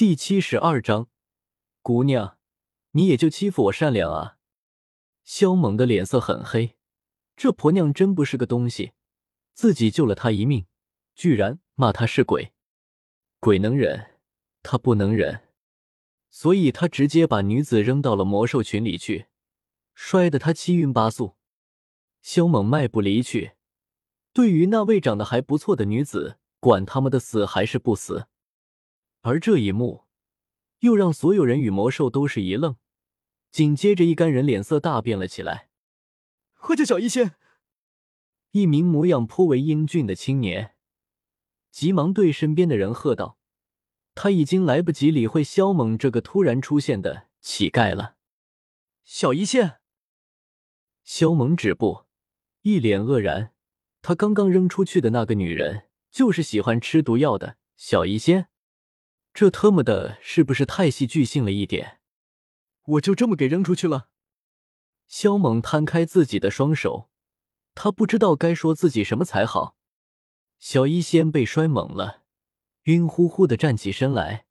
第七十二章，姑娘，你也就欺负我善良啊！萧猛的脸色很黑，这婆娘真不是个东西，自己救了她一命，居然骂她是鬼，鬼能忍，他不能忍，所以他直接把女子扔到了魔兽群里去，摔得他七晕八素。萧猛迈步离去，对于那位长得还不错的女子，管他们的死还是不死。而这一幕，又让所有人与魔兽都是一愣，紧接着一干人脸色大变了起来。喝酒小医仙，一名模样颇为英俊的青年，急忙对身边的人喝道：“他已经来不及理会萧猛这个突然出现的乞丐了。”小医仙，萧猛止步，一脸愕然。他刚刚扔出去的那个女人，就是喜欢吃毒药的小医仙。这特么的，是不是太戏剧性了一点？我就这么给扔出去了。萧猛摊开自己的双手，他不知道该说自己什么才好。小医仙被摔懵了，晕乎乎的站起身来。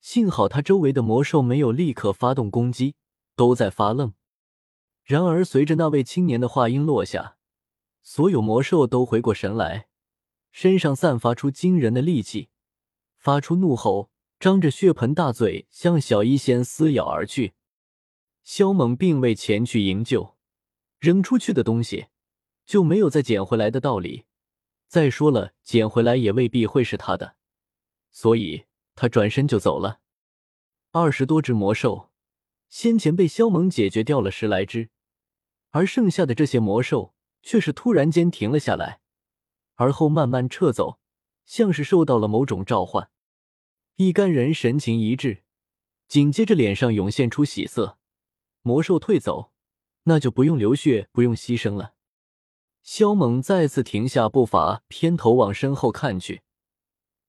幸好他周围的魔兽没有立刻发动攻击，都在发愣。然而随着那位青年的话音落下，所有魔兽都回过神来，身上散发出惊人的戾气，发出怒吼。张着血盆大嘴向小医仙撕咬而去，萧猛并未前去营救，扔出去的东西就没有再捡回来的道理。再说了，捡回来也未必会是他的，所以他转身就走了。二十多只魔兽，先前被萧猛解决掉了十来只，而剩下的这些魔兽却是突然间停了下来，而后慢慢撤走，像是受到了某种召唤。一干人神情一致，紧接着脸上涌现出喜色。魔兽退走，那就不用流血，不用牺牲了。萧猛再次停下步伐，偏头往身后看去，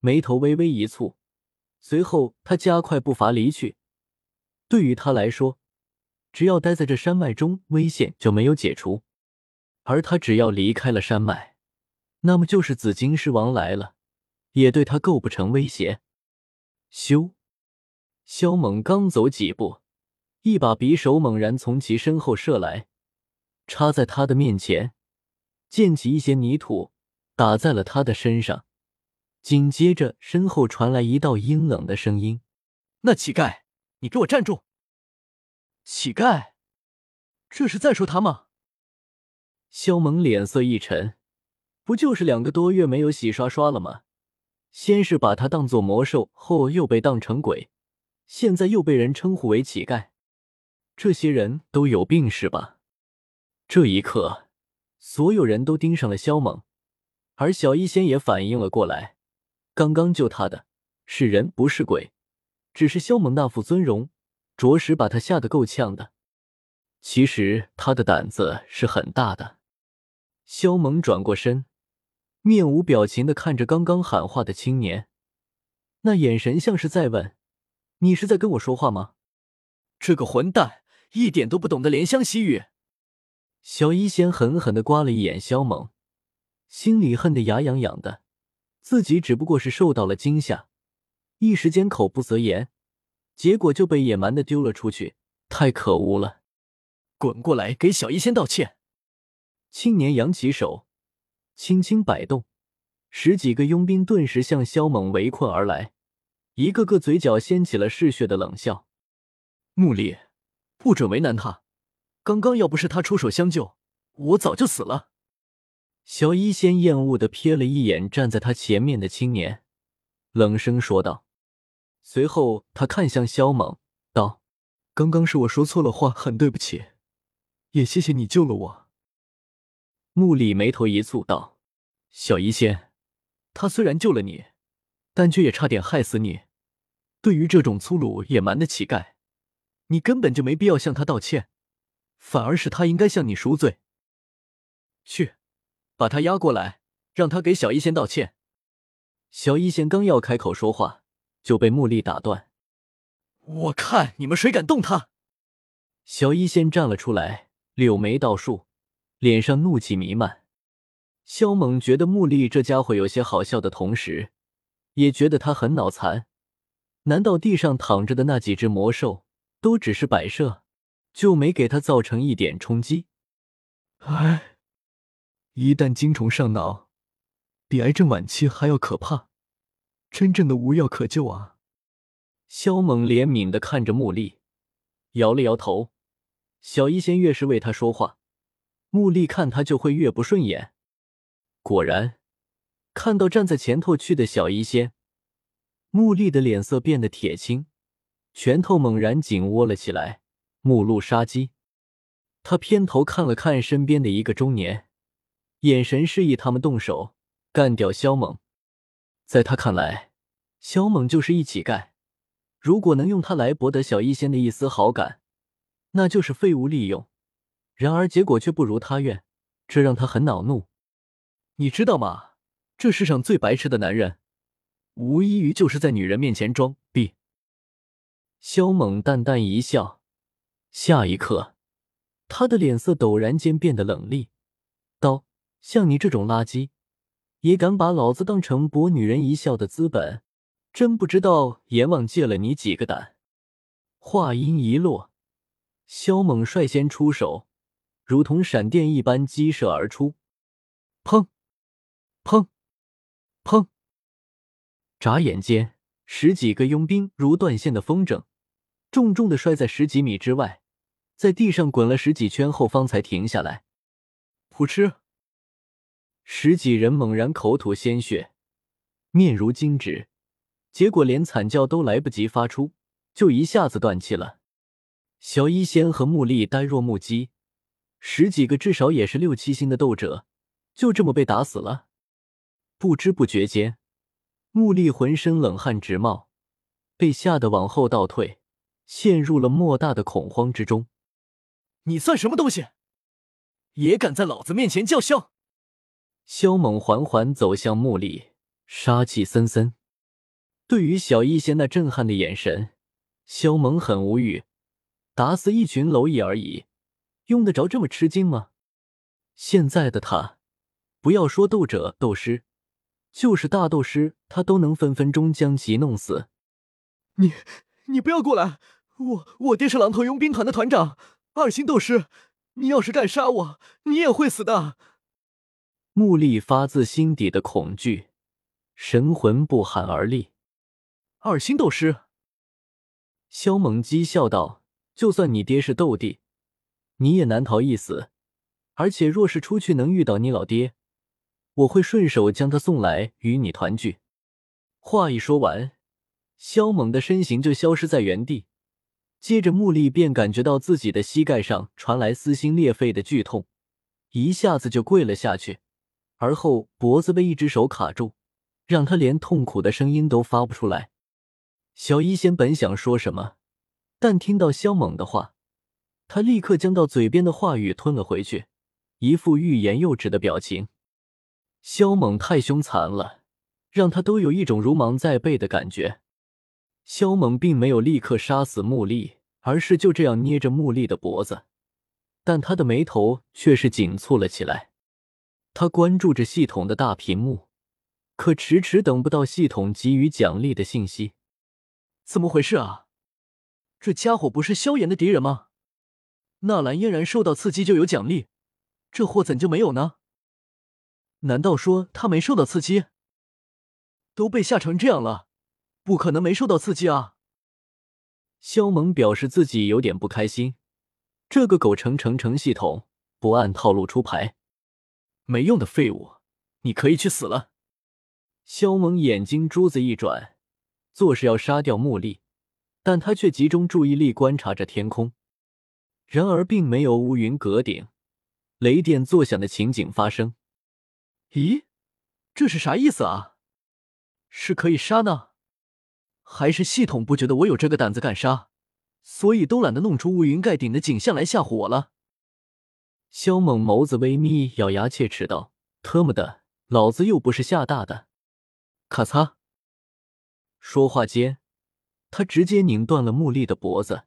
眉头微微一蹙，随后他加快步伐离去。对于他来说，只要待在这山脉中，危险就没有解除；而他只要离开了山脉，那么就是紫金狮王来了，也对他构不成威胁。咻！萧猛刚走几步，一把匕首猛然从其身后射来，插在他的面前，溅起一些泥土，打在了他的身上。紧接着，身后传来一道阴冷的声音：“那乞丐，你给我站住！”乞丐，这是在说他吗？萧猛脸色一沉，不就是两个多月没有洗刷刷了吗？先是把他当做魔兽，后又被当成鬼，现在又被人称呼为乞丐，这些人都有病是吧？这一刻，所有人都盯上了萧猛，而小医仙也反应了过来，刚刚救他的是人不是鬼，只是萧猛那副尊容，着实把他吓得够呛的。其实他的胆子是很大的。萧猛转过身。面无表情的看着刚刚喊话的青年，那眼神像是在问：“你是在跟我说话吗？”这个混蛋一点都不懂得怜香惜玉。小医仙狠狠的刮了一眼萧猛，心里恨得牙痒痒的。自己只不过是受到了惊吓，一时间口不择言，结果就被野蛮的丢了出去，太可恶了！滚过来，给小医仙道歉！青年扬起手。轻轻摆动，十几个佣兵顿时向萧猛围困而来，一个个嘴角掀起了嗜血的冷笑。穆力，不准为难他！刚刚要不是他出手相救，我早就死了。小一仙厌恶的瞥了一眼站在他前面的青年，冷声说道。随后他看向萧猛，道：“刚刚是我说错了话，很对不起，也谢谢你救了我。”穆里眉头一蹙，道：“小医仙，他虽然救了你，但却也差点害死你。对于这种粗鲁野蛮的乞丐，你根本就没必要向他道歉，反而是他应该向你赎罪。去，把他押过来，让他给小医仙道歉。”小医仙刚要开口说话，就被穆力打断：“我看你们谁敢动他！”小医仙站了出来，柳眉倒竖。脸上怒气弥漫，萧猛觉得穆力这家伙有些好笑的同时，也觉得他很脑残。难道地上躺着的那几只魔兽都只是摆设，就没给他造成一点冲击？唉，一旦精虫上脑，比癌症晚期还要可怕，真正的无药可救啊！萧猛怜悯的看着穆丽，摇了摇头。小医仙越是为他说话，穆丽看他就会越不顺眼。果然，看到站在前头去的小医仙。穆丽的脸色变得铁青，拳头猛然紧握了起来，目露杀机。他偏头看了看身边的一个中年，眼神示意他们动手干掉萧猛。在他看来，萧猛就是一乞丐，如果能用他来博得小医仙的一丝好感，那就是废物利用。然而结果却不如他愿，这让他很恼怒。你知道吗？这世上最白痴的男人。无异于就是在女人面前装逼。萧猛淡淡一笑，下一刻，他的脸色陡然间变得冷厉，道：“像你这种垃圾，也敢把老子当成博女人一笑的资本？真不知道阎王借了你几个胆！”话音一落，萧猛率先出手，如同闪电一般激射而出，砰，砰，砰。眨眼间，十几个佣兵如断线的风筝，重重的摔在十几米之外，在地上滚了十几圈后方才停下来。噗嗤！十几人猛然口吐鲜血，面如金纸，结果连惨叫都来不及发出，就一下子断气了。小医仙和穆丽呆若木鸡，十几个至少也是六七星的斗者，就这么被打死了。不知不觉间。穆丽浑身冷汗直冒，被吓得往后倒退，陷入了莫大的恐慌之中。你算什么东西，也敢在老子面前叫嚣？萧猛缓缓走向穆丽，杀气森森。对于小医仙那震撼的眼神，萧猛很无语。打死一群蝼蚁而已，用得着这么吃惊吗？现在的他，不要说斗者、斗师。就是大斗师，他都能分分钟将其弄死。你，你不要过来！我，我爹是狼头佣兵团的团长，二星斗师。你要是敢杀我，你也会死的。穆丽发自心底的恐惧，神魂不寒而栗。二星斗师，萧猛讥笑道：“就算你爹是斗帝，你也难逃一死。而且若是出去能遇到你老爹。”我会顺手将他送来与你团聚。话一说完，萧猛的身形就消失在原地。接着，穆丽便感觉到自己的膝盖上传来撕心裂肺的剧痛，一下子就跪了下去，而后脖子被一只手卡住，让他连痛苦的声音都发不出来。小医仙本想说什么，但听到萧猛的话，他立刻将到嘴边的话语吞了回去，一副欲言又止的表情。萧猛太凶残了，让他都有一种如芒在背的感觉。萧猛并没有立刻杀死穆丽，而是就这样捏着穆丽的脖子，但他的眉头却是紧蹙了起来。他关注着系统的大屏幕，可迟迟等不到系统给予奖励的信息。怎么回事啊？这家伙不是萧炎的敌人吗？纳兰嫣然受到刺激就有奖励，这货怎就没有呢？难道说他没受到刺激？都被吓成这样了，不可能没受到刺激啊！萧萌表示自己有点不开心，这个狗成成成系统不按套路出牌，没用的废物，你可以去死了！萧萌眼睛珠子一转，做事要杀掉穆丽，但他却集中注意力观察着天空，然而并没有乌云隔顶、雷电作响的情景发生。咦，这是啥意思啊？是可以杀呢，还是系统不觉得我有这个胆子敢杀，所以都懒得弄出乌云盖顶的景象来吓唬我了？萧猛眸子微眯，咬牙切齿道：“特么的，老子又不是吓大的！”咔嚓，说话间，他直接拧断了穆丽的脖子。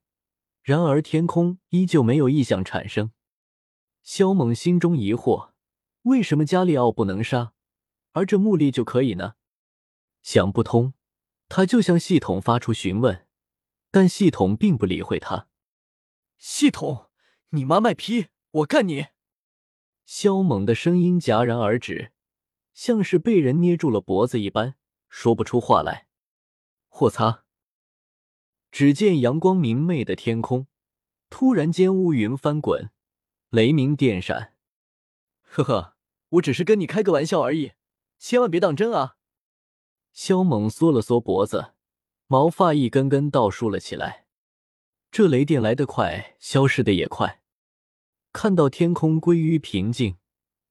然而天空依旧没有异象产生。萧猛心中疑惑。为什么加利奥不能杀，而这穆力就可以呢？想不通，他就向系统发出询问，但系统并不理会他。系统，你妈卖批，我干你！肖猛的声音戛然而止，像是被人捏住了脖子一般，说不出话来。我擦！只见阳光明媚的天空，突然间乌云翻滚，雷鸣电闪。呵呵，我只是跟你开个玩笑而已，千万别当真啊！萧猛缩了缩脖子，毛发一根根倒竖了起来。这雷电来得快，消失的也快。看到天空归于平静，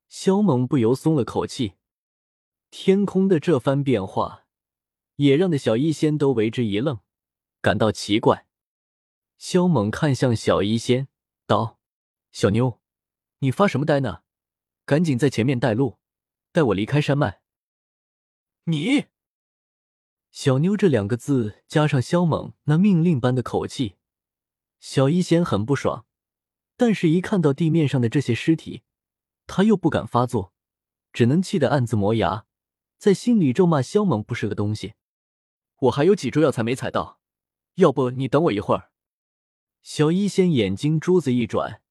萧猛不由松了口气。天空的这番变化，也让的小医仙都为之一愣，感到奇怪。萧猛看向小医仙，道：“小妞，你发什么呆呢？赶紧在前面带路，带我离开山脉。”你，小妞这两个字加上肖猛那命令般的口气，小医仙很不爽。但是，一看到地面上的这些尸体，他又不敢发作，只能气得暗自磨牙，在心里咒骂肖猛不是个东西。我还有几株药材没采到，要不你等我一会儿。小医仙眼睛珠子一转，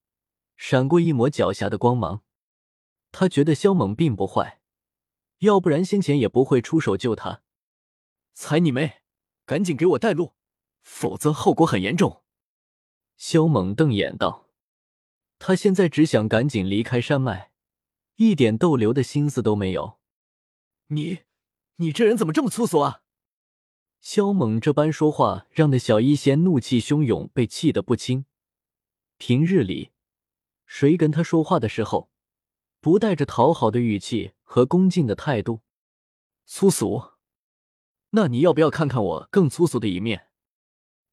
闪过一抹狡黠的光芒。他觉得萧猛并不坏，要不然先前也不会出手救他。踩你妹！赶紧给我带路，否则后果很严重。萧猛瞪眼道。他现在只想赶紧离开山脉，一点逗留的心思都没有。你，你这人怎么这么粗俗啊！萧猛这般说话，让那小医仙怒气汹涌，被气得不轻。平日里，谁跟他说话的时候，不带着讨好的语气和恭敬的态度？粗俗？那你要不要看看我更粗俗的一面？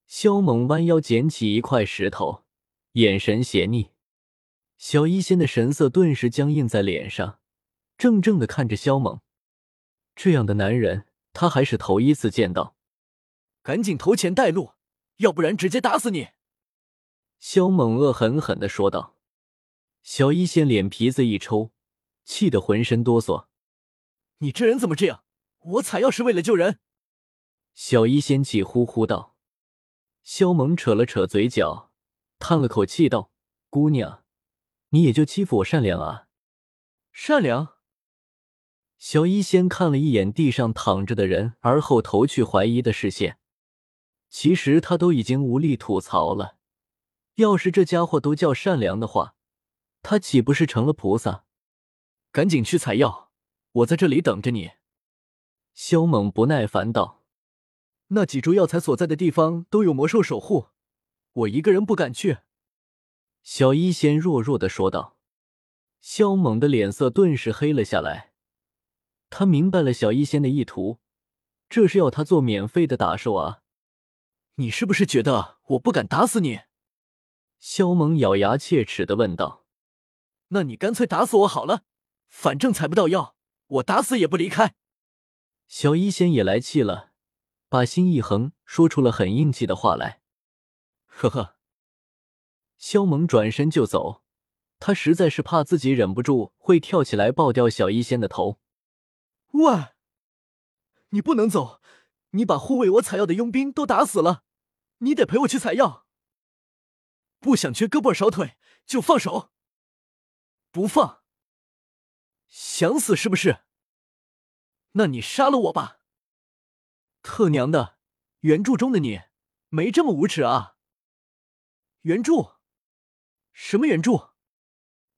萧猛弯腰捡起一块石头，眼神邪逆。小医仙的神色顿时僵硬在脸上，怔怔的看着萧猛。这样的男人，他还是头一次见到。赶紧投钱带路，要不然直接打死你！萧猛恶狠狠的说道。小医仙脸皮子一抽，气得浑身哆嗦。你这人怎么这样？我采药是为了救人。小医仙气呼呼道。萧猛扯了扯嘴角，叹了口气道：“姑娘。”你也就欺负我善良啊！善良。小医仙看了一眼地上躺着的人，而后投去怀疑的视线。其实他都已经无力吐槽了。要是这家伙都叫善良的话，他岂不是成了菩萨？赶紧去采药，我在这里等着你。萧猛不耐烦道：“那几株药材所在的地方都有魔兽守护，我一个人不敢去。”小医仙弱弱的说道，萧猛的脸色顿时黑了下来。他明白了小医仙的意图，这是要他做免费的打手啊！你是不是觉得我不敢打死你？萧猛咬牙切齿的问道。那你干脆打死我好了，反正采不到药，我打死也不离开。小医仙也来气了，把心一横，说出了很硬气的话来。呵呵。肖猛转身就走，他实在是怕自己忍不住会跳起来爆掉小医仙的头。喂，你不能走！你把护卫我采药的佣兵都打死了，你得陪我去采药。不想缺胳膊少腿就放手，不放！想死是不是？那你杀了我吧！特娘的，原著中的你没这么无耻啊！原著。什么原著？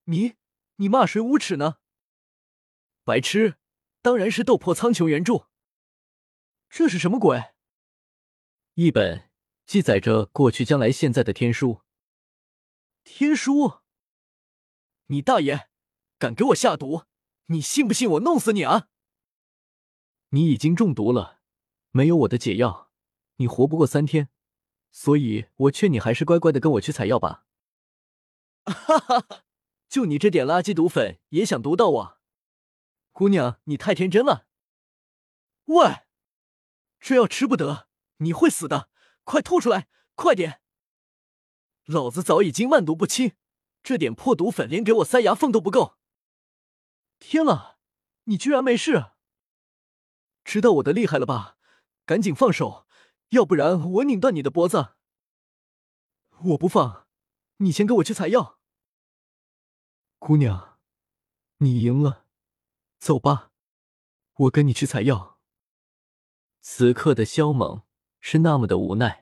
你你骂谁无耻呢？白痴，当然是斗破苍穹原著。这是什么鬼？一本记载着过去、将来、现在的天书。天书？你大爷！敢给我下毒？你信不信我弄死你啊？你已经中毒了，没有我的解药，你活不过三天。所以我劝你还是乖乖的跟我去采药吧。哈哈哈！就你这点垃圾毒粉也想毒到我，姑娘，你太天真了。喂，这药吃不得，你会死的！快吐出来，快点！老子早已经万毒不侵，这点破毒粉连给我塞牙缝都不够。天啊，你居然没事！知道我的厉害了吧？赶紧放手，要不然我拧断你的脖子！我不放，你先跟我去采药。姑娘，你赢了，走吧，我跟你去采药。此刻的萧猛是那么的无奈。